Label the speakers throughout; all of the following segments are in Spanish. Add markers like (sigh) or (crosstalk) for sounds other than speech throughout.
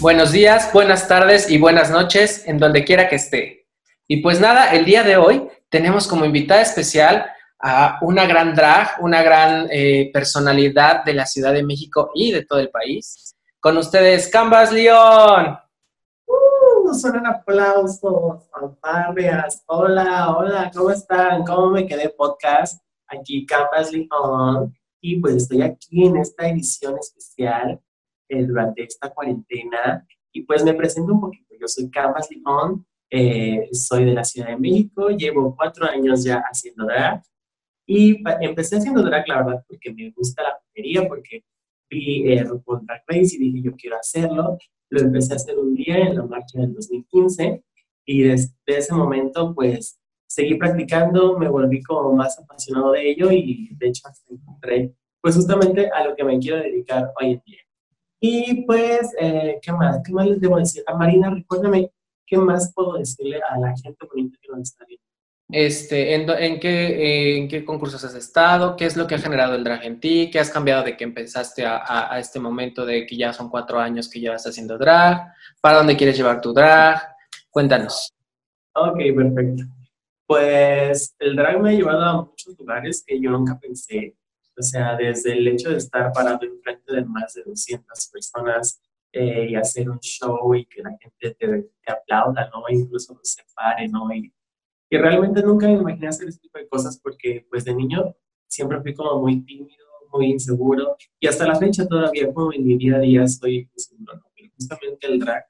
Speaker 1: Buenos días, buenas tardes y buenas noches en donde quiera que esté. Y pues nada, el día de hoy tenemos como invitada especial a una gran drag, una gran eh, personalidad de la Ciudad de México y de todo el país. Con ustedes, Canvas León.
Speaker 2: Uh, suenan aplausos, fanfarrias. Hola, hola, ¿cómo están? ¿Cómo me quedé podcast? Aquí Canvas León. Y pues estoy aquí en esta edición especial eh, durante esta cuarentena. Y pues me presento un poquito. Yo soy Canvas León, eh, soy de la Ciudad de México, llevo cuatro años ya haciendo drag. Y empecé haciendo drag, la verdad, porque me gusta la mujería, porque vi eh, RuPaul Drag Race y dije, yo quiero hacerlo. Lo empecé a hacer un día en la marcha del 2015 y desde ese momento, pues, seguí practicando, me volví como más apasionado de ello y, de hecho, hasta encontré, pues, justamente a lo que me quiero dedicar hoy en día. Y, pues, eh, ¿qué más? ¿Qué más les debo decir? A Marina, recuérdame, ¿qué más puedo decirle a la gente bonita que nos está viendo?
Speaker 1: Este, ¿en, qué, ¿En qué concursos has estado? ¿Qué es lo que ha generado el drag en ti? ¿Qué has cambiado de que empezaste a, a, este momento de que ya son cuatro años que llevas haciendo drag? ¿Para dónde quieres llevar tu drag? Cuéntanos.
Speaker 2: Ok, perfecto. Pues el drag me ha llevado a muchos lugares que yo nunca pensé. O sea, desde el hecho de estar parado enfrente de más de 200 personas eh, y hacer un show y que la gente te, te aplauda, ¿no? Incluso se pare, ¿no? Y, y realmente nunca me imaginé hacer ese tipo de cosas porque pues de niño siempre fui como muy tímido, muy inseguro y hasta la fecha todavía como en mi día a día soy inseguro, ¿no? Pero justamente el drag,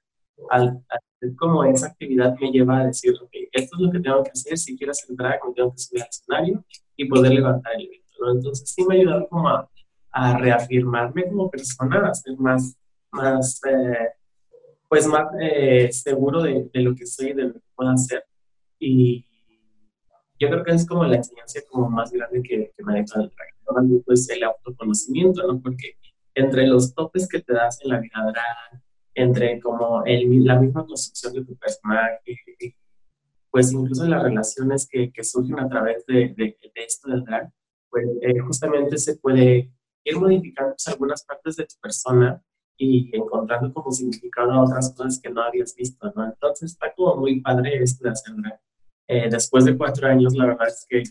Speaker 2: al, hacer como esa actividad me lleva a decir, ok, esto es lo que tengo que hacer, si quiero hacer drag me tengo que subir al escenario y poder levantar el ¿no? Entonces sí me ha ayudado como a, reafirmarme como persona, a ser más, más eh, pues más eh, seguro de, de, lo que soy y de lo que puedo hacer. Y, yo creo que es como la enseñanza como más grande que, que me ha dejado el drag, pues el autoconocimiento, ¿no? Porque entre los topes que te das en la vida drag, entre como el, la misma construcción de tu personaje, pues incluso las relaciones que, que surgen a través de, de, de esto del drag, pues eh, justamente se puede ir modificando pues, algunas partes de tu persona y encontrando como significado a otras cosas que no habías visto, ¿no? Entonces está como muy padre esto de hacer. Eh, después de cuatro años, la verdad es que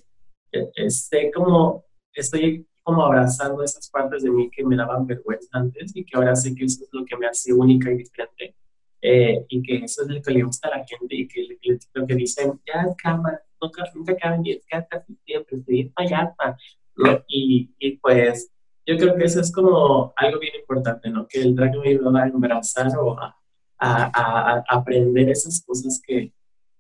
Speaker 2: eh, como, estoy como abrazando esas partes de mí que me daban vergüenza antes y que ahora sé que eso es lo que me hace única y diferente eh, y que eso es lo que le gusta a la gente y que, lo que dicen, ya cámara, nunca, nunca caben 10, casi siempre, estoy allá, ¿no? y, y pues yo creo que eso es como algo bien importante, ¿no? Que el drag me ayuda a abrazar o a, a, a, aprender esas cosas que,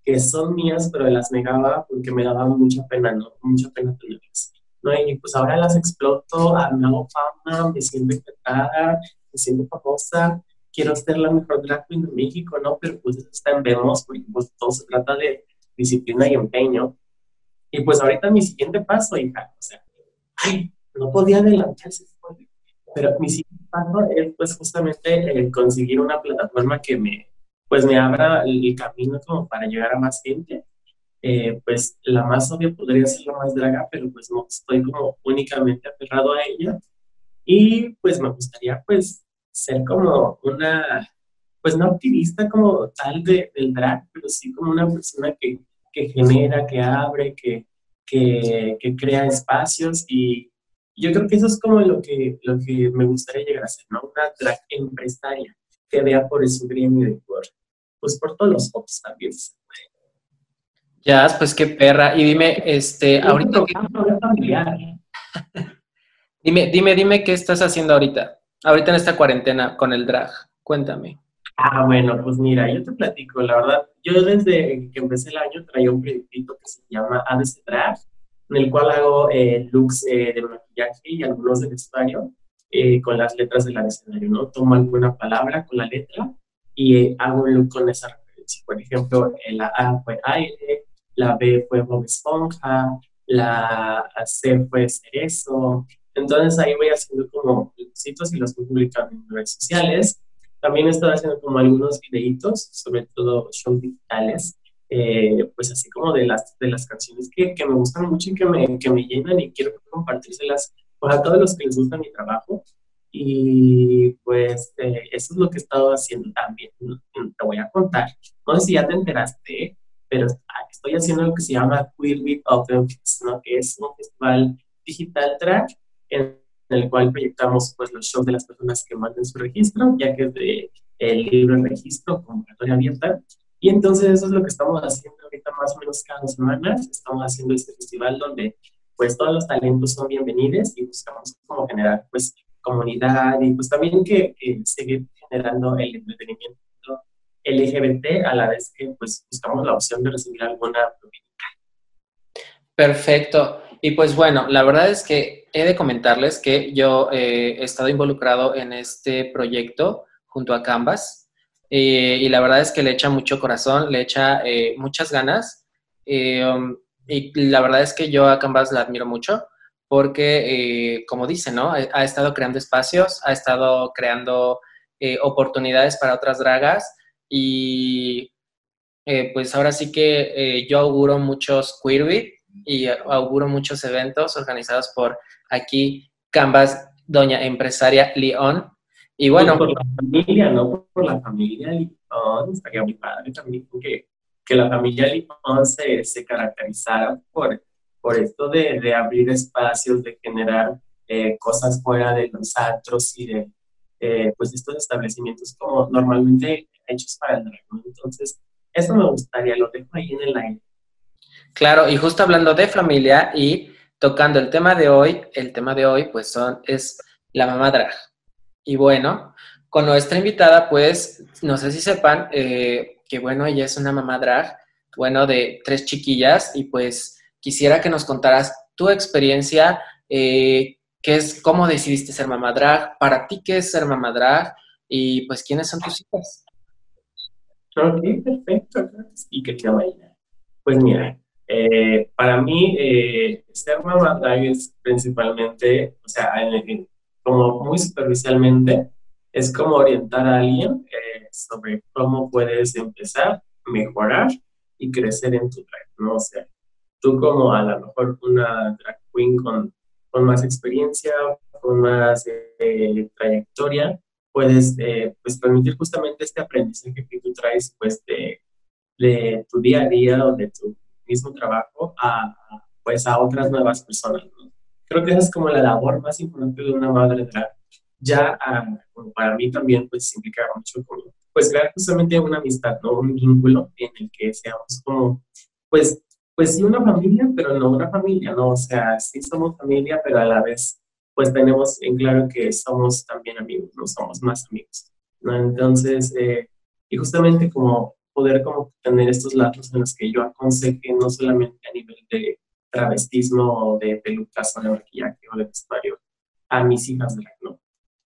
Speaker 2: que son mías, pero las negaba porque me daban mucha pena, ¿no? Mucha pena tenerlas. ¿no? Y pues ahora las exploto, ah, me hago fama, me siento encantada, me siento famosa, quiero ser la mejor drag queen de México, ¿no? Pero pues eso está en vemos, porque pues todo se trata de disciplina y empeño. Y pues ahorita mi siguiente paso, hija, o sea, ay, no podía adelantarse, pero mi siguiente paso es pues justamente conseguir una plataforma que me, pues me abra el camino como para llegar a más gente. Eh, pues la más obvia podría ser la más draga, pero pues no estoy como únicamente aferrado a ella. Y pues me gustaría pues ser como una, pues no activista como tal de, del drag, pero sí como una persona que, que genera, que abre, que, que, que, crea espacios y yo creo que eso es como lo que, lo que me gustaría llegar a ser, ¿no? Una drag empresaria que vea por su gremio de por, pues por todos los ops también
Speaker 1: Ya, pues qué perra. Y dime, este, ahorita... (laughs) dime, dime, dime qué estás haciendo ahorita. Ahorita en esta cuarentena con el drag. Cuéntame.
Speaker 2: Ah, bueno, pues mira, yo te platico, la verdad, yo desde que empecé el año traía un proyectito que se llama ABC Drag, en el cual hago eh, looks eh, de maquillaje y algunos de vestuario eh, con las letras del escenario, ¿no? Tomo alguna palabra con la letra y hago un look con esa referencia. Por ejemplo, la A fue aire, la B fue Bob Esponja, la C fue cerezo. Entonces ahí voy haciendo como sitios y los voy publicando en redes sociales. También estoy haciendo como algunos videitos, sobre todo shows digitales, eh, pues así como de las, de las canciones que, que, me gustan mucho y que me, que me llenan y quiero compartírselas pues, a todos los que les gusta mi trabajo. Y pues eh, eso es lo que he estado haciendo también. Te voy a contar. No sé si ya te enteraste, pero estoy haciendo lo que se llama Queer Beat Open ¿no? que es un festival digital track en el cual proyectamos pues, los shows de las personas que manden su registro, ya que es de el libro de registro, convocatoria abierta. Y entonces eso es lo que estamos haciendo ahorita más o menos cada dos semanas. Estamos haciendo este festival donde pues todos los talentos son bienvenidos y buscamos como generar pues comunidad y pues también que, seguir generando el entretenimiento LGBT a la vez que pues buscamos la opción de recibir alguna
Speaker 1: Perfecto. Y pues bueno, la verdad es que he de comentarles que yo eh, he estado involucrado en este proyecto junto a Canvas eh, y la verdad es que le echa mucho corazón, le echa eh, muchas ganas um, y la verdad es que yo a Canvas la admiro mucho porque, como dice, ¿no? Ha estado creando espacios, ha estado creando oportunidades para otras dragas y pues ahora sí que yo auguro muchos queerbit y auguro muchos eventos organizados por aquí Canvas, doña empresaria León. Y bueno.
Speaker 2: Por la familia, ¿no? Por la familia León, estaría mi padre también, que, que la familia León se, se caracterizara por, por esto de, de abrir espacios, de generar eh, cosas fuera de los antros y de eh, pues estos establecimientos como normalmente hechos para el dragón. Entonces, eso me gustaría, lo dejo ahí en el aire.
Speaker 1: Claro, y justo hablando de familia y tocando el tema de hoy, el tema de hoy pues son, es la mamá drag. Y bueno, con nuestra invitada pues, no sé si sepan eh, que bueno, ella es una mamá drag, bueno, de tres chiquillas y pues quisiera que nos contaras tu experiencia, eh, qué es, cómo decidiste ser mamá drag, para ti qué es ser mamá drag y pues quiénes son tus hijas.
Speaker 2: Ok, perfecto. ¿Y qué te Pues mira, eh, para mí, eh, ser mamá drag es principalmente, o sea, como muy superficialmente, es como orientar a alguien eh, sobre cómo puedes empezar, mejorar y crecer en tu drag, ¿no? O tú como a lo mejor una drag queen con, con más experiencia, con más trayectoria, puedes pues permitir justamente este aprendizaje que tú traes pues de, de tu día a día o de tu mismo trabajo a, pues, a otras nuevas personas. Creo que esa es como la labor más importante de una madre drag. Ya ah, para mí también pues significa mucho como, pues crear justamente una amistad, ¿no? Un vínculo en el que seamos como, pues, pues sí una familia, pero no una familia, ¿no? O sea, sí somos familia, pero a la vez pues tenemos en claro que somos también amigos, no somos más amigos, ¿no? Entonces, eh, y justamente como poder como tener estos lazos en los que yo aconseje no solamente a nivel de travestismo o de pelucas o de maquillaje o de vestuario a mis hijas de ¿no?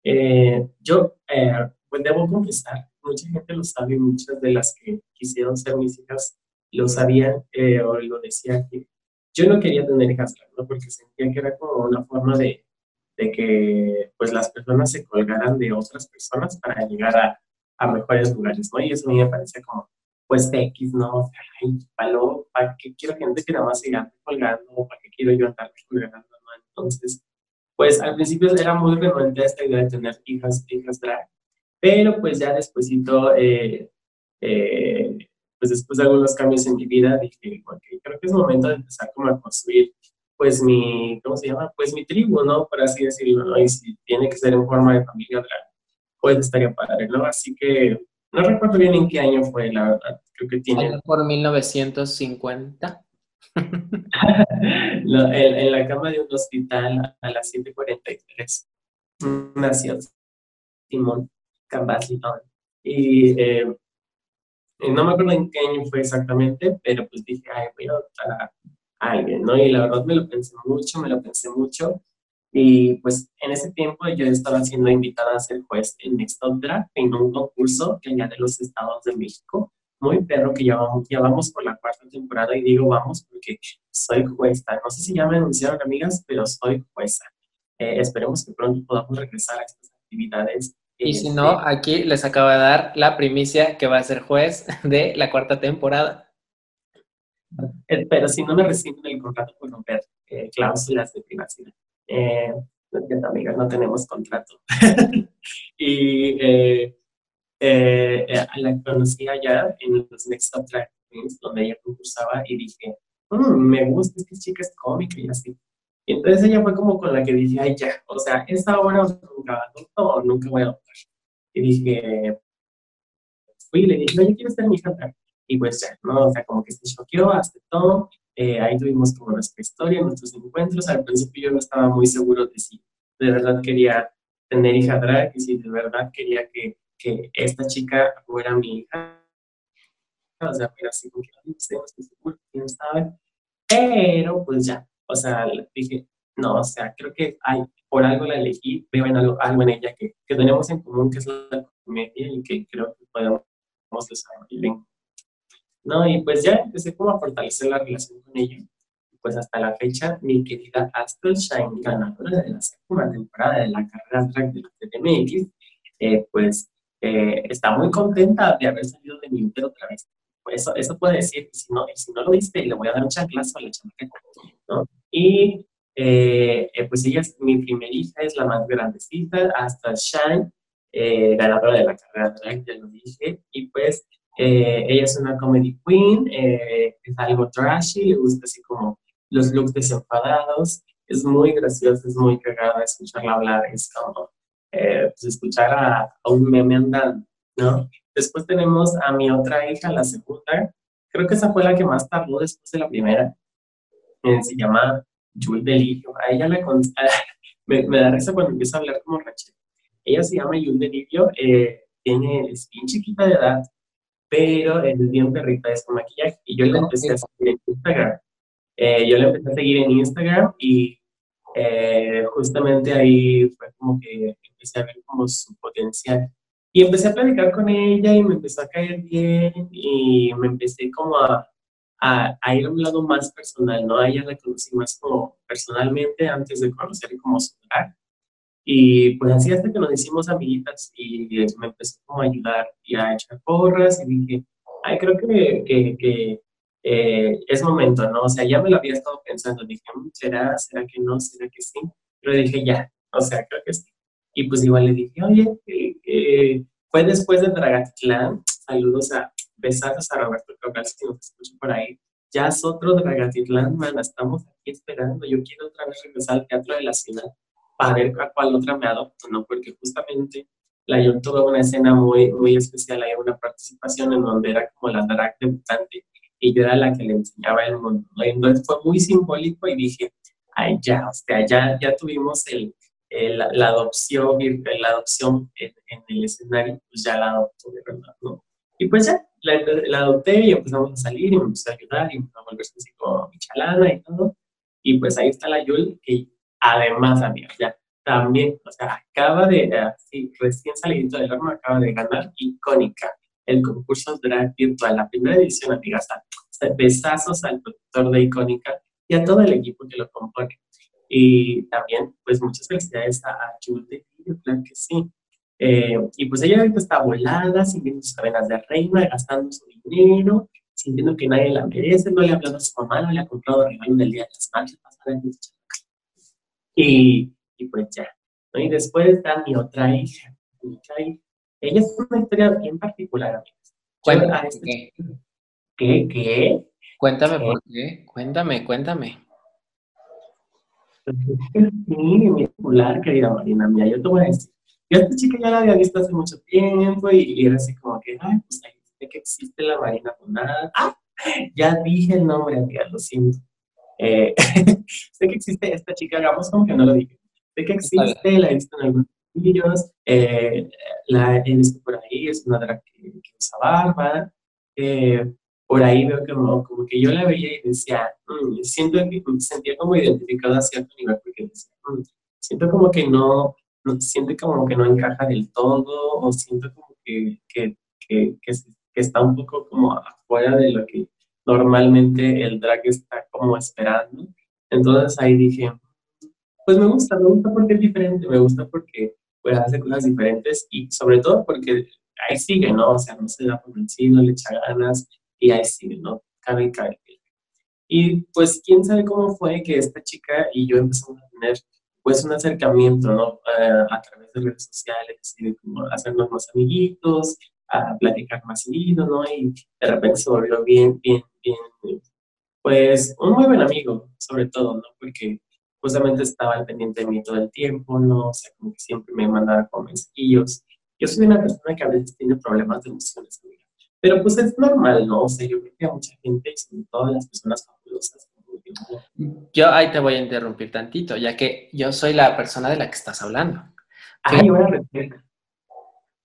Speaker 2: Eh, yo, eh, pues debo confesar, mucha gente lo sabe, muchas de las que quisieron ser mis hijas lo sabían eh, o lo decían que yo no quería tener hijas ¿no? Porque sentía que era como una forma de, de que pues las personas se colgaran de otras personas para llegar a, a mejores lugares, ¿no? Y eso a mí me parece como pues X, ¿no? O sea, ay, palo, ¿para qué quiero gente que nada más siga colgando? ¿Para qué quiero yo andar colgando? ¿no? Entonces, pues al principio era muy renuente esta idea de tener hijas, hijas drag, pero pues ya despuésito, eh, eh, pues después de algunos cambios en mi vida, dije, ok, creo que es momento de empezar como a construir pues mi, ¿cómo se llama? Pues mi tribu, ¿no? Por así decirlo, ¿no? Y si tiene que ser en forma de familia drag, pues estaría padre, ¿no? Así que no recuerdo bien en qué año fue, la verdad. Creo que tiene.
Speaker 1: Por 1950. (laughs)
Speaker 2: en, en, la cama de un hospital a las 7:43 nació Simón Cambasilón. Y eh, no me acuerdo en qué año fue exactamente, pero pues dije, ay, voy a adoptar a alguien, ¿no? Y la verdad me lo pensé mucho, me lo pensé mucho. Y pues en ese tiempo yo estaba siendo invitada a ser juez en Next Drag en un concurso que de los estados de México. Muy perro que ya vamos, ya vamos por la cuarta temporada y digo vamos porque soy jueza. No sé si ya me anunciaron amigas, pero soy jueza. Eh, esperemos que pronto podamos regresar a estas actividades.
Speaker 1: Y si no, este, aquí les acabo de dar la primicia que va a ser juez (laughs) de la cuarta temporada.
Speaker 2: Eh, pero si no me reciben el contrato por romper eh, cláusulas de privacidad. Eh, no amigas, no tenemos contrato. (laughs) y eh, eh, eh, la conocí allá en los Next Top Drag donde ella concursaba, y dije, mm, me gusta, esta chica es cómica y así. Y entonces ella fue como con la que dije, ay, ya, o sea, esta hora nunca adopto o nunca voy a adoptar. Y dije, fui y le dije, oye, ¿quieres ser mi hija? Y pues ya, ¿no? O sea, como que se choqueó, aceptó, eh, ahí tuvimos como nuestra historia, nuestros encuentros. Al principio yo no estaba muy seguro de si de verdad quería tener hija drag y si de verdad quería que, que esta chica fuera mi hija. O sea, era así como que no estoy seguro, quién sabe. Pero pues ya, o sea, dije, no, o sea, creo que hay, por algo la elegí, veo en algo, algo en ella que, que tenemos en común, que es la comedia y que creo que podemos desarrollar bien. ¿No? Y pues ya empecé como a fortalecer la relación con ella. Pues hasta la fecha, mi querida Astral Shine, ganadora de la segunda temporada de la carrera track de la TDMX, eh, pues eh, está muy contenta de haber salido de mi útero otra vez. Pues eso, eso puede decir, si no, si no lo viste, le voy a dar un chanclazo a la chamaca, ¿no? Y eh, pues ella es mi primera hija, es la más grandecita, hasta Shine, ganadora de la carrera track, ya lo dije, y pues eh, ella es una comedy queen, eh, es algo trashy, le gusta así como los looks desenfadados, es muy graciosa, es muy cagada escucharla hablar, es como eh, pues escuchar a, un meme andando, ¿no? Después tenemos a mi otra hija, la segunda, creo que esa fue la que más tardó después de la primera, se llama Jules Delirio, a ella la (laughs) me, me, da risa cuando empiezo a hablar como Rachel, ella se llama Jules Delirio, tiene, es bien chiquita de edad, pero es bien perrita, es con maquillaje. Y yo le empecé a seguir en Instagram. Eh, yo le empecé a seguir en Instagram y eh, justamente ahí fue como que empecé a ver como su potencial. Y empecé a platicar con ella y me empezó a caer bien y me empecé como a, a, a ir a un lado más personal, ¿no? A ella la conocí más como personalmente antes de conocer como su y pues así hasta que nos hicimos amiguitas y me empezó como a ayudar y a echar porras y dije, ay, creo que, que, eh, es momento, ¿no? O sea, ya me lo había estado pensando, dije, mm, ¿será, será que no, será que sí? Pero dije, ya, o sea, creo que sí. Y pues igual le dije, oye, eh, eh, fue después de Dragatitlán, saludos a, besazos a Roberto Cabral, si nos escucha por ahí. Ya es otro Dragatitlán, man, estamos aquí esperando, yo quiero otra vez regresar al Teatro de la Ciudad ver a cuál otra me adopto, ¿no? Porque justamente la yo tuve una escena muy, muy especial, hay una participación en donde era como la drag debutante y yo era la que le enseñaba el mundo, ¿no? Entonces fue muy simbólico y dije, ay, ya, o sea, ya, ya tuvimos el, la adopción, la adopción en, el escenario, pues ya la adopto de verdad, ¿no? Y pues ya, la, la, adopté y empezamos a salir y me empezó a ayudar y empezó a volverse así como mi chalana y todo. Y pues ahí está la Yul, que Además, amiga, ya también, o sea, acaba de, así, recién salido del horno, acaba de ganar Icónica, el concurso drag virtual, la primera edición, amigas. besazos al productor de Icónica y a todo el equipo que lo compone. Y también, pues, muchas felicidades a, a claro que sí. Eh, y pues ella ahorita está volada, sintiendo sus cadenas de reina, gastando su dinero, sintiendo que nadie la merece, no le ha hablado a su mamá, no le ha comprado regalo del Día de las Madres, y, y pues ya. Y después está mi otra hija. Ella es una historia bien particular, amigos.
Speaker 1: Cuéntame este qué.
Speaker 2: ¿Qué? ¿Qué?
Speaker 1: Cuéntame por qué. Cuéntame, cuéntame.
Speaker 2: Pues es particular, querida Marina mía. Yo te voy a decir. Yo a esta chica ya la había visto hace mucho tiempo y, era así como que, ay, pues ahí que existe la Marina nada. ¡Ah! Ya dije el nombre, amiga, lo siento. Eh, (laughs) sé que existe esta chica, hagamos como que no lo dije. Sé que existe, la he visto en algunos vídeos, eh, la he visto por ahí, es una drag que, usa barba. Eh, por ahí veo como, como que yo la veía y decía, mm, siento que me sentía como identificada a cierto nivel, porque decía, mm, siento como que no, no, siento como que no encaja del todo, o siento como que, que, que, que está un poco como afuera de lo que normalmente el drag está como esperando. Entonces ahí dije, pues me gusta, me gusta porque es diferente, me gusta porque puede hacer cosas diferentes y sobre todo porque ahí sigue, ¿no? O sea, no se da por vencido, le echa ganas y ahí sigue, ¿no? Cabe y Y pues quién sabe cómo fue que esta chica y yo empezamos a tener pues un acercamiento, ¿no? Eh, a través de redes sociales, y como hacernos más amiguitos, a platicar más seguido, ¿no? Y de repente se volvió bien, bien, bien, pues un muy buen amigo, sobre todo, ¿no? Porque justamente estaba al pendiente de mí todo el tiempo, ¿no? O sea, como que siempre me mandaba con mensajillos. Yo soy una persona que a veces tiene problemas de emociones, pero pues es normal, ¿no? O sea, yo creo que a mucha gente, sobre todo las personas fabulosas,
Speaker 1: yo ahí te voy a interrumpir tantito, ya que yo soy la persona de la que estás hablando.
Speaker 2: Ay, voy a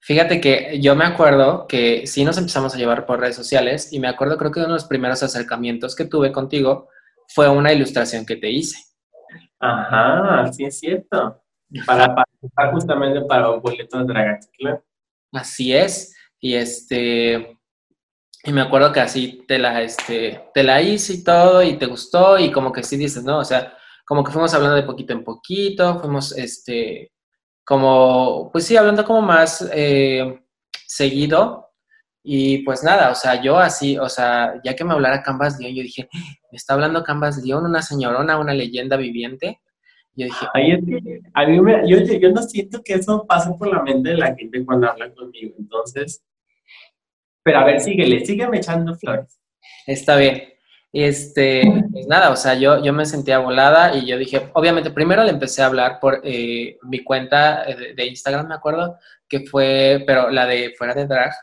Speaker 1: Fíjate que yo me acuerdo que sí nos empezamos a llevar por redes sociales y me acuerdo creo que uno de los primeros acercamientos que tuve contigo fue una ilustración que te hice.
Speaker 2: Ajá, sí es cierto. Para participar justamente para un boleto de Dragax,
Speaker 1: Así es. Y este, y me acuerdo que así te la, este, te la hice y todo, y te gustó, y como que sí dices, ¿no? O sea, como que fuimos hablando de poquito en poquito, fuimos, este, como, pues sí, hablando como más eh, seguido. Y pues nada, o sea, yo así, o sea, ya que me hablara Canvas León, yo dije, me está hablando Canvas León, una señorona, una leyenda viviente. Yo dije,
Speaker 2: Ay, es que a mí me, yo, yo no siento que eso pase por la mente de la gente cuando habla conmigo, entonces, pero a ver, síguele, sígueme echando flores.
Speaker 1: Está bien. Este, pues nada, o sea, yo, yo me sentía volada y yo dije, obviamente, primero le empecé a hablar por eh, mi cuenta de, Instagram, me acuerdo, que fue, pero la de fuera de drag,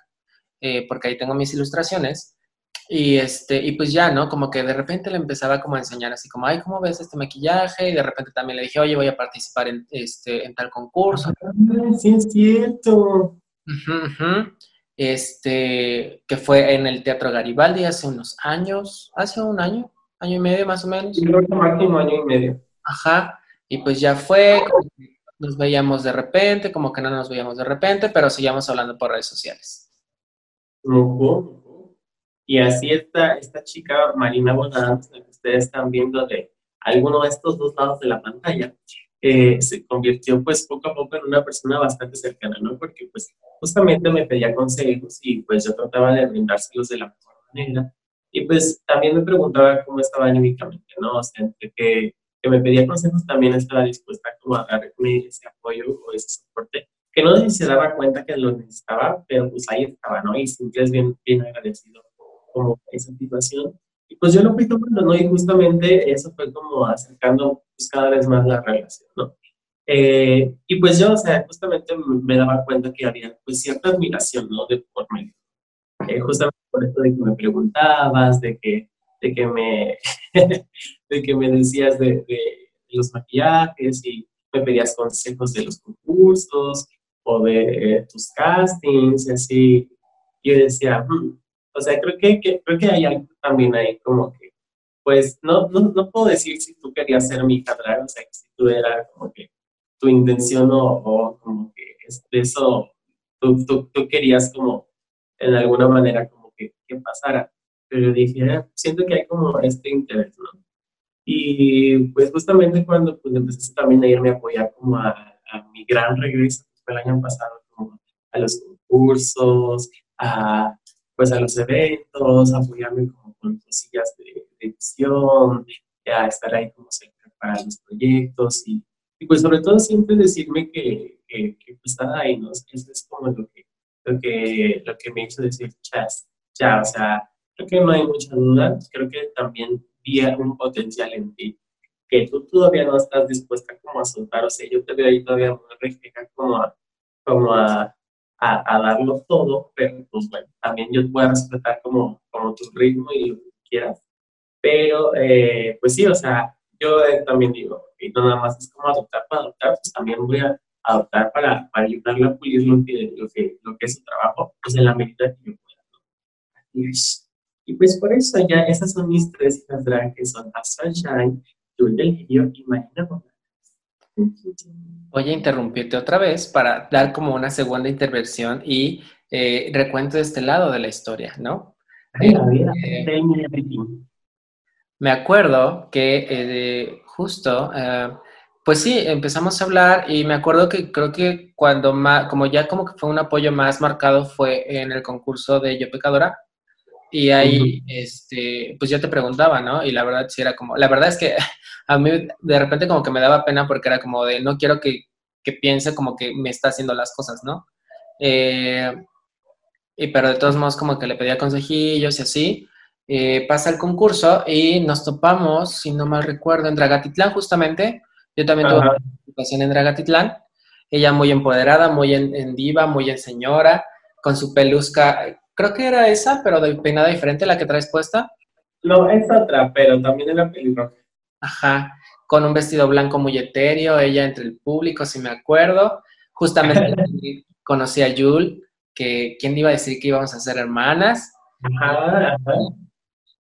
Speaker 1: eh, porque ahí tengo mis ilustraciones. Y, este, y pues ya, ¿no? Como que de repente le empezaba como a enseñar así como, ay, ¿cómo ves este maquillaje? Y de repente también le dije, oye, voy a participar en, este, en tal concurso.
Speaker 2: sí, es cierto
Speaker 1: este, que fue en el Teatro Garibaldi hace unos años, hace un año, año y medio más o menos.
Speaker 2: Creo que máximo año y medio.
Speaker 1: Ajá, y pues ya fue, nos veíamos de repente, como que no nos veíamos de repente, pero seguíamos hablando por redes sociales.
Speaker 2: Y así está esta chica, Marina Bonán, que ustedes están viendo de alguno de estos dos lados de la pantalla, eh, se convirtió pues poco a poco en una persona bastante cercana, ¿no? Porque pues justamente me pedía consejos y pues yo trataba de brindárselos de la mejor manera. Y pues también me preguntaba cómo estaba anímicamente, ¿no? O sea, entre que, que me pedía consejos también estaba dispuesta como a darme ese apoyo o ese soporte, que no se daba cuenta que lo necesitaba, pero pues ahí estaba, ¿no? Y siempre es bien, bien agradecido como esa situación. Y pues yo lo fui tomando, ¿no? Y justamente eso fue como acercando pues, cada vez más la relación, ¿no? Eh, y pues yo, o sea, justamente me daba cuenta que había pues cierta admiración, ¿no? De por medio. Eh, justamente por esto de que me preguntabas, de que, de que, me, (laughs) de que me decías de, de, los maquillajes y me pedías consejos de los concursos o de tus castings y así. Yo decía, hmm, o sea, creo que, que, creo que hay algo también ahí como que, pues, no, no, no puedo decir si tú querías ser mi drag, o sea, si tú era como que tu intención o, o como que eso, tú, tú, tú, querías como en alguna manera como que, que pasara. Pero yo dije, ah, siento que hay como este interés, ¿no? Y pues justamente cuando pues empecé también a irme a apoyar como a, a mi gran regreso, el año pasado, como a los concursos, a pues a los eventos, apoyarme como con cosillas de, edición, a estar ahí como cerca para los proyectos y, y, pues sobre todo siempre decirme que, que, pues ahí, ¿no? Eso es como lo que, lo que, lo que me hizo decir, chas, ya, o sea, creo que no hay mucha duda, creo que también vi un potencial en ti que tú todavía no estás dispuesta como a soltar, o sea, yo te veo ahí todavía muy refleja como a, como a a, darlo todo, pero pues bueno, también yo voy a respetar como, como tu ritmo y lo que quieras. Pero eh, pues sí, o sea, yo eh, también digo, y no nada más es como adoptar para adoptar, pues también voy a adoptar para, para ayudarle a pulir lo que, lo, que, lo que es su trabajo, pues en la medida que yo pueda. Y pues por eso ya esas son mis tres hijas drag que son la Sunshine, Julia Lirio y Marina
Speaker 1: Voy a interrumpirte otra vez para dar como una segunda intervención y eh, recuento de este lado de la historia, ¿no?
Speaker 2: Eh,
Speaker 1: me acuerdo que eh, justo, pues sí, empezamos a hablar y me acuerdo que creo que cuando más, como ya como que fue un apoyo más marcado fue en el concurso de Yo Pecadora, Y ahí, este, pues yo te preguntaba, ¿no? Y la verdad sí era como, la verdad es que (laughs) a mí de repente como que me daba pena porque era como de, no quiero que, que piense como que me está haciendo las cosas, ¿no? Eh, y pero de todos modos como que le pedía consejillos y así. Eh, pasa el concurso y nos topamos, si no mal recuerdo, en Dragatitlán justamente. Yo también tuve una participación en Dragatitlán. Ella muy empoderada, muy en, diva, muy en señora, con su pelusca. Creo que era esa, pero de peinada diferente la que traes puesta.
Speaker 2: No, es otra, pero también era pelirroja.
Speaker 1: Ajá, con un vestido blanco muy etéreo, ella entre el público, si me acuerdo. Justamente (laughs) conocí a Yul, que quién iba a decir que íbamos a ser hermanas. Ajá, ajá.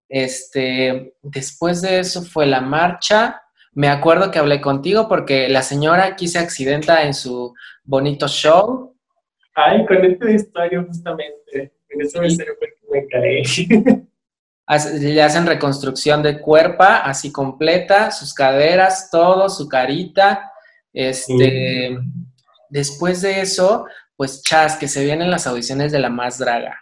Speaker 1: Este, después de eso fue la marcha. Me acuerdo que hablé contigo porque la señora aquí se accidenta en su bonito show.
Speaker 2: Ay, con esta historia justamente. En que me caí. (laughs)
Speaker 1: Le hacen reconstrucción de cuerpo, así completa, sus caderas, todo, su carita. Este, después de eso, pues chas, que se vienen las audiciones de la más draga.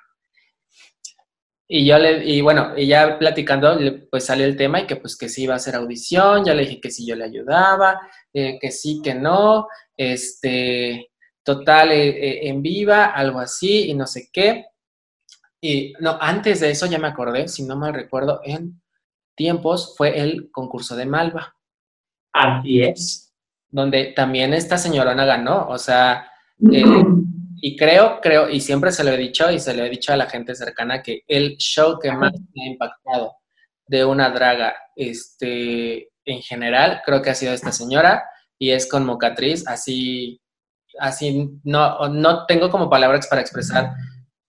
Speaker 1: Y yo le, y bueno, y ya platicando, pues salió el tema y que pues que sí iba a hacer audición, ya le dije que sí yo le ayudaba, eh, que sí, que no, este, total, eh, eh, en viva, algo así, y no sé qué. Y no, antes de eso ya me acordé, si no mal recuerdo, en tiempos fue el concurso de Malva.
Speaker 2: Así es.
Speaker 1: Donde también esta señorona ganó, o sea, y creo, creo, y siempre se lo he dicho y se lo he dicho a la gente cercana que el show que más me ha impactado de una draga, este, en general, creo que ha sido esta señora y es con Mocatriz, así, así, no, no tengo como palabras para expresar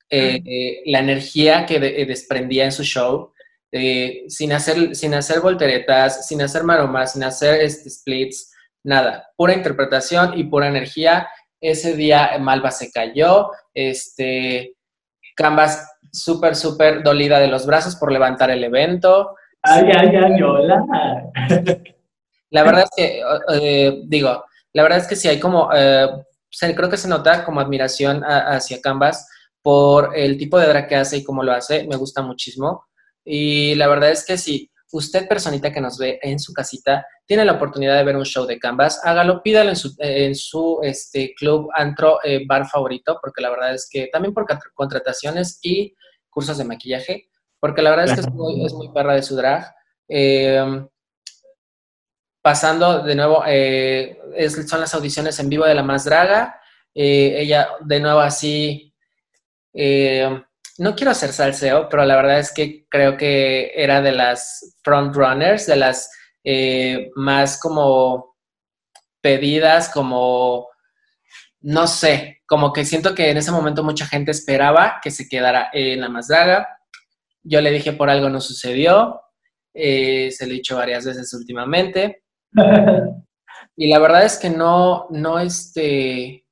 Speaker 1: eh, eh, la energía que eh, desprendía en su show, sin, hacer, sin hacer volteretas, sin hacer maromas, sin hacer este, splits, nada, pura interpretación y pura energía ese día Malva se cayó, este, Canvas súper, súper dolida de los brazos por levantar el evento.
Speaker 2: Ay, ay, ay, hola.
Speaker 1: La verdad es que, eh, digo, la verdad es que sí hay como, eh, creo que se nota como admiración hacia Canvas por el tipo de drag que hace y cómo lo hace, me gusta muchísimo. Y la verdad es que sí, usted, personita que nos ve en su casita, tiene la oportunidad de ver un show de Canvas, hágalo, pídalo en su, en su este, club antro eh, bar favorito, porque la verdad es que también por contrataciones y cursos de maquillaje, porque la verdad es que es muy, es muy perra de su drag. Em, pasando de nuevo, eh, son las audiciones en vivo de La Más Draga. Eh, ella de nuevo así no quiero hacer salseo, pero la verdad es que creo que era de las frontrunners, de las eh, más como pedidas, como, no sé, como que siento que en ese momento mucha gente esperaba que se quedara en la más draga. Yo le dije por algo no sucedió, eh, se lo he dicho varias veces últimamente. (laughs) y la verdad es que no, no, este,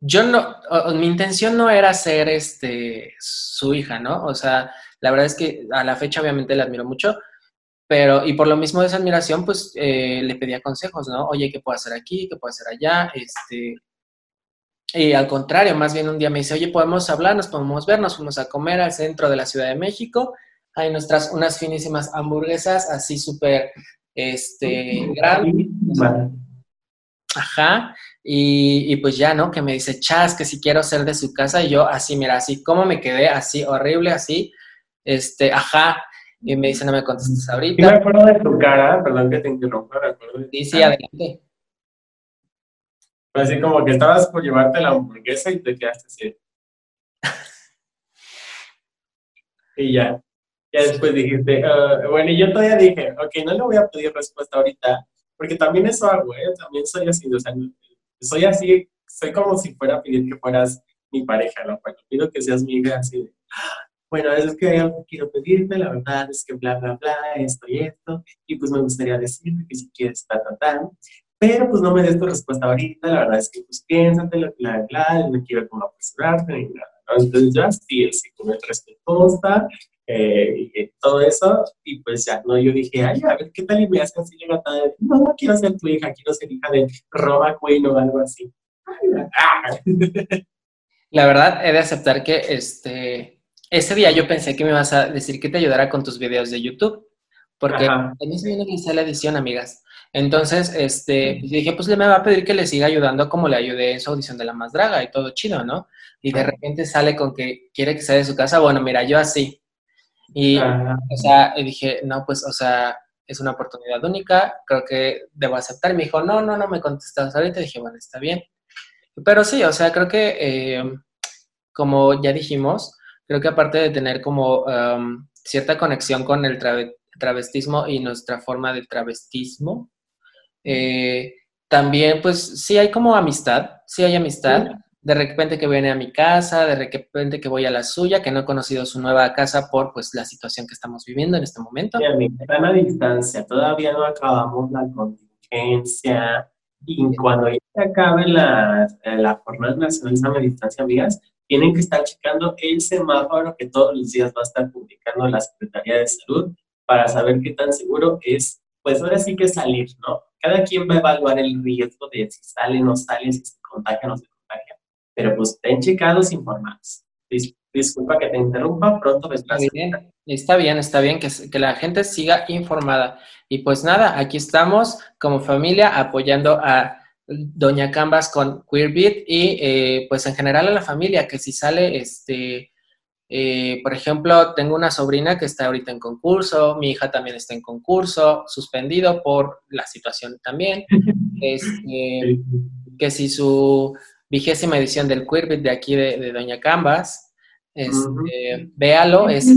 Speaker 1: yo no, mi intención no era ser este, su hija, ¿no? O sea, la verdad es que a la fecha obviamente la admiro mucho, pero, y por lo mismo de esa admiración, pues eh, le pedía consejos, ¿no? Oye, ¿qué puedo hacer aquí? ¿Qué puedo hacer allá? Este, y al contrario, más bien un día me dice, oye, podemos hablar, nos podemos ver, nos fuimos a comer al centro de la Ciudad de México, hay nuestras, unas finísimas hamburguesas así súper, este, grandes. Ajá, y, pues ya, ¿no? Que me dice, chas, que si quiero ser de su casa, y yo así, mira, así como me quedé, así, horrible, así, este, ajá, y me dice, no me contestes ahorita.
Speaker 2: Sí me acuerdo de tu cara, perdón que te interrumpa, me acuerdo
Speaker 1: Sí, sí, adelante.
Speaker 2: Pues así como que estabas por llevarte la hamburguesa y te quedaste así. y ya, ya después dijiste, ah, bueno, y yo todavía dije, ok, no le voy a pedir respuesta ahorita, porque también eso hago, ¿eh? También soy así, o sea, soy así, soy como si fuera a pedir que fueras mi pareja, ¿no? Cuando pido que seas mi hija, así de, bueno, es que quiero pedirte, la verdad es que bla, bla, bla, esto y esto, y pues me gustaría decirte que si quieres, ta, ta, ta, pero pues no me des tu respuesta ahorita, la verdad es que pues piénsatelo, bla, bla, no quiero como apresurarte ni nada, ¿no? Entonces yo así, así como respetuosa, eh, y todo eso, y pues ya, ¿no? Yo dije, ay, a ver, ¿qué tal y me hace así levantada? No, no quiero ser tu hija, quiero ser hija de Roma Queen o algo así.
Speaker 1: La verdad, he de aceptar que, este, ese día yo pensé que me ibas a decir que te ayudara con tus videos de YouTube, porque
Speaker 2: Ajá.
Speaker 1: a mí se viene que la edición, amigas. Entonces, este, pues dije, pues le me va a pedir que le siga ayudando como le ayudé en su audición de La Más Draga y todo chido, ¿no? Y de repente sale con que quiere que sea de su casa. Bueno, mira, yo así. Y, o sea, y dije, no, pues, o sea, es una oportunidad única, creo que debo aceptar. Me dijo, no, no, no me contestas ahorita. Y dije, bueno, está bien. Pero sí, o sea, creo que, eh, como ya dijimos, creo que aparte de tener como um, cierta conexión con el trave- travestismo y nuestra forma de travestismo, eh, también pues sí hay como amistad, sí hay amistad.
Speaker 2: Sí.
Speaker 1: De repente que viene a mi casa, de repente que voy a la suya, que no he conocido su nueva casa por pues la situación que estamos viviendo en este momento.
Speaker 2: Sí, están a distancia, todavía no acabamos la contingencia. Y cuando ya se acabe la, la Jornada Nacional de Sana Distancia, amigas, tienen que estar checando el semáforo que todos los días va a estar publicando la Secretaría de Salud para saber qué tan seguro es, pues ahora sí que salir, ¿no? Cada quien va a evaluar el riesgo de si sale o no sale, si se contagia o no se contagia. Pero pues estén checados, informados. Dis- disculpa que te interrumpa, pronto vendrás.
Speaker 1: Está bien, está bien, está bien que, que la gente siga informada. Y pues nada, aquí estamos como familia apoyando a Doña Cambas con Queerbit y eh, pues en general a la familia, que si sale, este, eh, por ejemplo, tengo una sobrina que está ahorita en concurso, mi hija también está en concurso, suspendido por la situación también. (laughs) Este, que si su vigésima edición del Queerbit de aquí de, de Doña Cambas, este, véalo, es,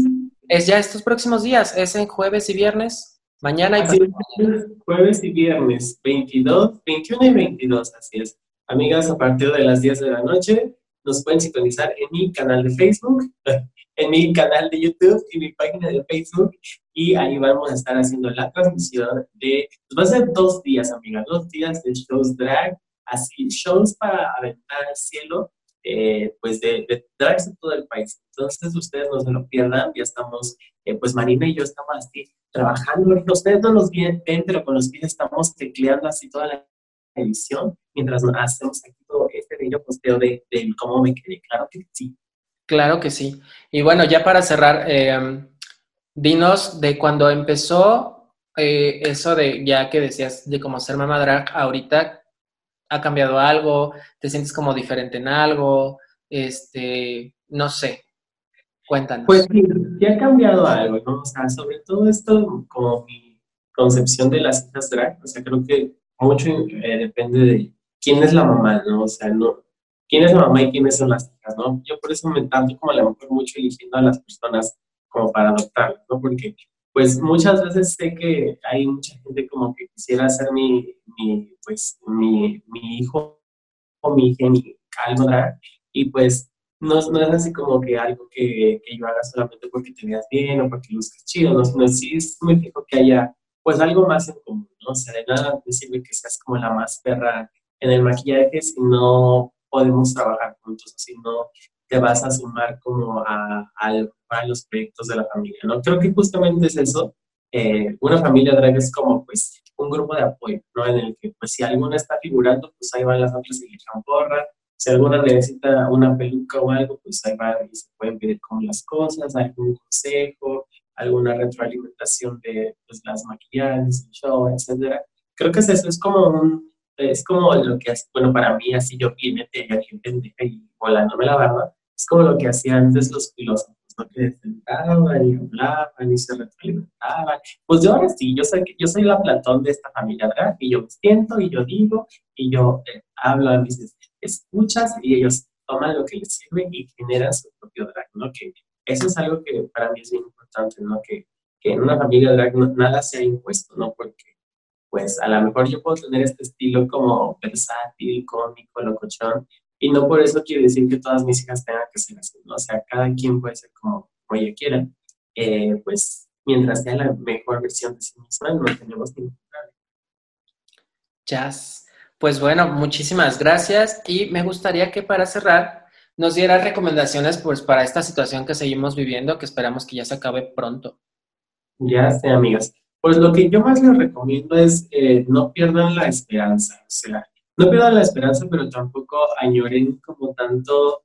Speaker 1: es ya estos próximos días, es en jueves y viernes, mañana y
Speaker 2: Así es, jueves y viernes, 22, 21 y 22, así es. Amigas, a partir de las 10 de la noche nos pueden sintonizar en mi canal de Facebook, (laughs) en mi canal de YouTube y mi página de Facebook y ahí vamos a estar haciendo la transmisión de, pues va a ser dos días, amigas, dos días de shows drag, así, shows para aventar al cielo, eh, pues de, de drags de todo el país. Entonces ustedes no se lo pierdan, ya estamos, eh, pues Marina y yo estamos así trabajando. Ustedes no los ven, pero con los pies estamos tecleando así toda la edición mientras hacemos aquí todo este bello posteo de, de cómo me quedé. Claro que sí.
Speaker 1: Claro que sí. Y bueno, ya para cerrar, eh, dinos de cuando empezó eh, eso de ya que decías de cómo ser mamá drag, ahorita ha cambiado algo, te sientes como diferente en algo, este, no sé, cuéntanos.
Speaker 2: Pues sí, sí ha cambiado algo, ¿no? O sea, sobre todo esto, como mi concepción de las hijas drag, o sea, creo que mucho eh, depende de quién es la mamá, ¿no? O sea, no, quién es la mamá y quiénes son las hijas, ¿no? Yo por eso me tanto como a lo mejor mucho eligiendo a las personas como para adoptarlas, ¿no? Porque pues muchas veces sé que hay mucha gente como que quisiera ser mi, mi pues, mi, mi hijo o mi hija, mi algo drag, y pues no, no es así como que algo que, que yo haga solamente porque te veas bien o porque luzcas chido, no, no sí es muy fijo que haya pues algo más en común, ¿no? O sea, de nada te que seas como la más perra en el maquillaje si no podemos trabajar juntos, si no te vas a sumar como a, a, a los proyectos de la familia, ¿no? Creo que justamente es eso. Eh, una familia drag es como, pues, un grupo de apoyo, ¿no? En el que, pues, si alguna está figurando, pues ahí van las otras y le echan porra. Si alguna necesita una peluca o algo, pues ahí va y se pueden pedir como las cosas, algún consejo, alguna retroalimentación de pues, las maquillajes, el show, etcétera. Creo que es eso, es como un, es como lo que bueno, para mí, así yo bien bien pendeja y volándome la barba, es como lo que hacían antes los filósofos, ¿no? Que se sentaban y hablaban y se retroalimentaban. Pues yo ahora sí, yo soy, yo soy la Platón de esta familia drag y yo siento y yo digo y yo eh, hablo a mis escuchas y ellos toman lo que les sirve y generan su propio drag, ¿no? Que eso es algo que para mí es bien importante, ¿no? Que, que en una familia drag no, nada sea impuesto, ¿no? Porque pues a lo mejor yo puedo tener este estilo como versátil, cómico, locochón, y no por eso quiere decir que todas mis hijas tengan que ser así, ¿no? O sea, cada quien puede ser como, como ella quiera, eh, pues mientras sea la mejor versión de sí misma, no tenemos ningún problema.
Speaker 1: Jazz. Pues bueno, muchísimas gracias y me gustaría que para cerrar nos dieras recomendaciones pues para esta situación que seguimos viviendo, que esperamos que ya se acabe pronto.
Speaker 2: Ya sé, amigas. Pues lo que yo más les recomiendo es eh, no pierdan la esperanza, o sea, no pierdan la esperanza, pero tampoco añoren como tanto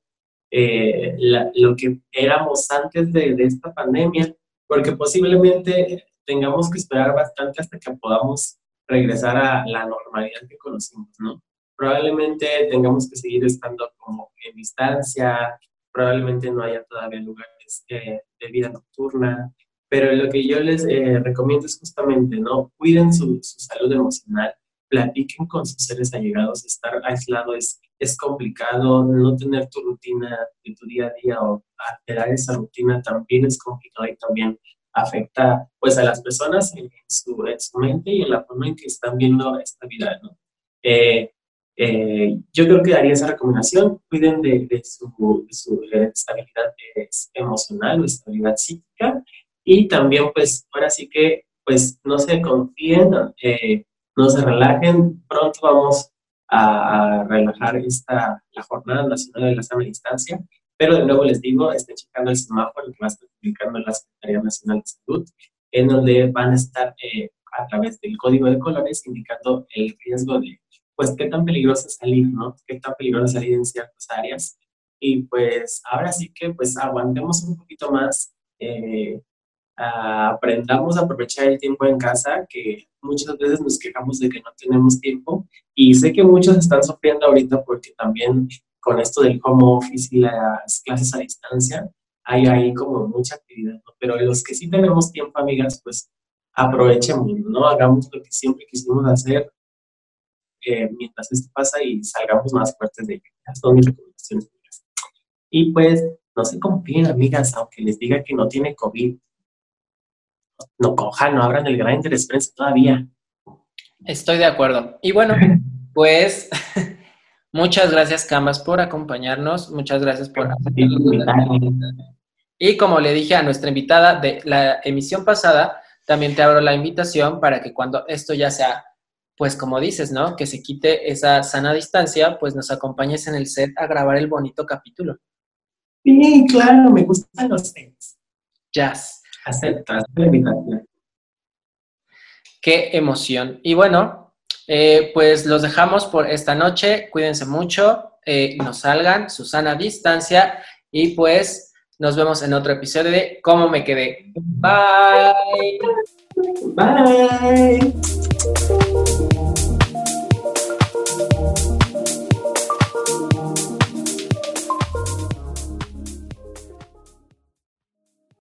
Speaker 2: eh, lo que éramos antes de, esta pandemia, porque posiblemente tengamos que esperar bastante hasta que podamos regresar a la normalidad que conocimos, ¿no? Probablemente tengamos que seguir estando como en distancia, probablemente no haya todavía lugares eh, de vida nocturna, pero lo que yo les eh, recomiendo es justamente, ¿no? Cuiden su, su, salud emocional, platiquen con sus seres allegados, estar aislado es, es complicado, no tener tu rutina de tu día a día o alterar esa rutina también es complicado y también afecta pues a las personas en su, en su mente y en la forma en que están viendo esta vida, ¿no? Eh, eh, yo creo que daría esa recomendación, cuiden de, de su, su, estabilidad emocional o estabilidad psíquica y también pues ahora sí que pues no se confíen, eh, no se relajen, pronto vamos a, relajar esta, la Jornada Nacional de la Sana Distancia, pero de nuevo les digo, estén checando el semáforo que va a estar publicando la Secretaría Nacional de Salud, en donde van a estar eh, a través del código de colores indicando el riesgo de pues qué tan peligroso es salir, ¿no? Qué tan peligroso salir en ciertas áreas. Y pues ahora sí que pues aguantemos un poquito más, eh, aprendamos a aprovechar el tiempo en casa, que muchas veces nos quejamos de que no tenemos tiempo. Y sé que muchos están sufriendo ahorita porque también con esto del home office y las clases a distancia, hay ahí como mucha actividad, ¿no? Pero los que sí tenemos tiempo, amigas, pues aprovechemos, ¿no? Hagamos lo que siempre quisimos hacer, eh, mientras esto pasa y salgamos más fuertes de ello. son mis recomendaciones. Y pues, no se confíen, amigas, aunque les diga que no tiene COVID. No cojan, no abran el gran interés todavía.
Speaker 1: Estoy de acuerdo. Y bueno, (laughs) pues (laughs) muchas gracias, Camas, por acompañarnos. Muchas gracias por Y como le dije a nuestra invitada de la emisión pasada, también te abro la invitación para que cuando esto ya sea pues como dices, ¿no? Que se quite esa sana distancia, pues nos acompañes en el set a grabar el bonito capítulo.
Speaker 2: Sí, claro, me gustan los sets.
Speaker 1: Jazz.
Speaker 2: Aceptas.
Speaker 1: Qué emoción. Y bueno, eh, pues los dejamos por esta noche. Cuídense mucho, eh, no salgan, su sana distancia y pues nos vemos en otro episodio de Cómo me quedé. Bye.
Speaker 2: Bye.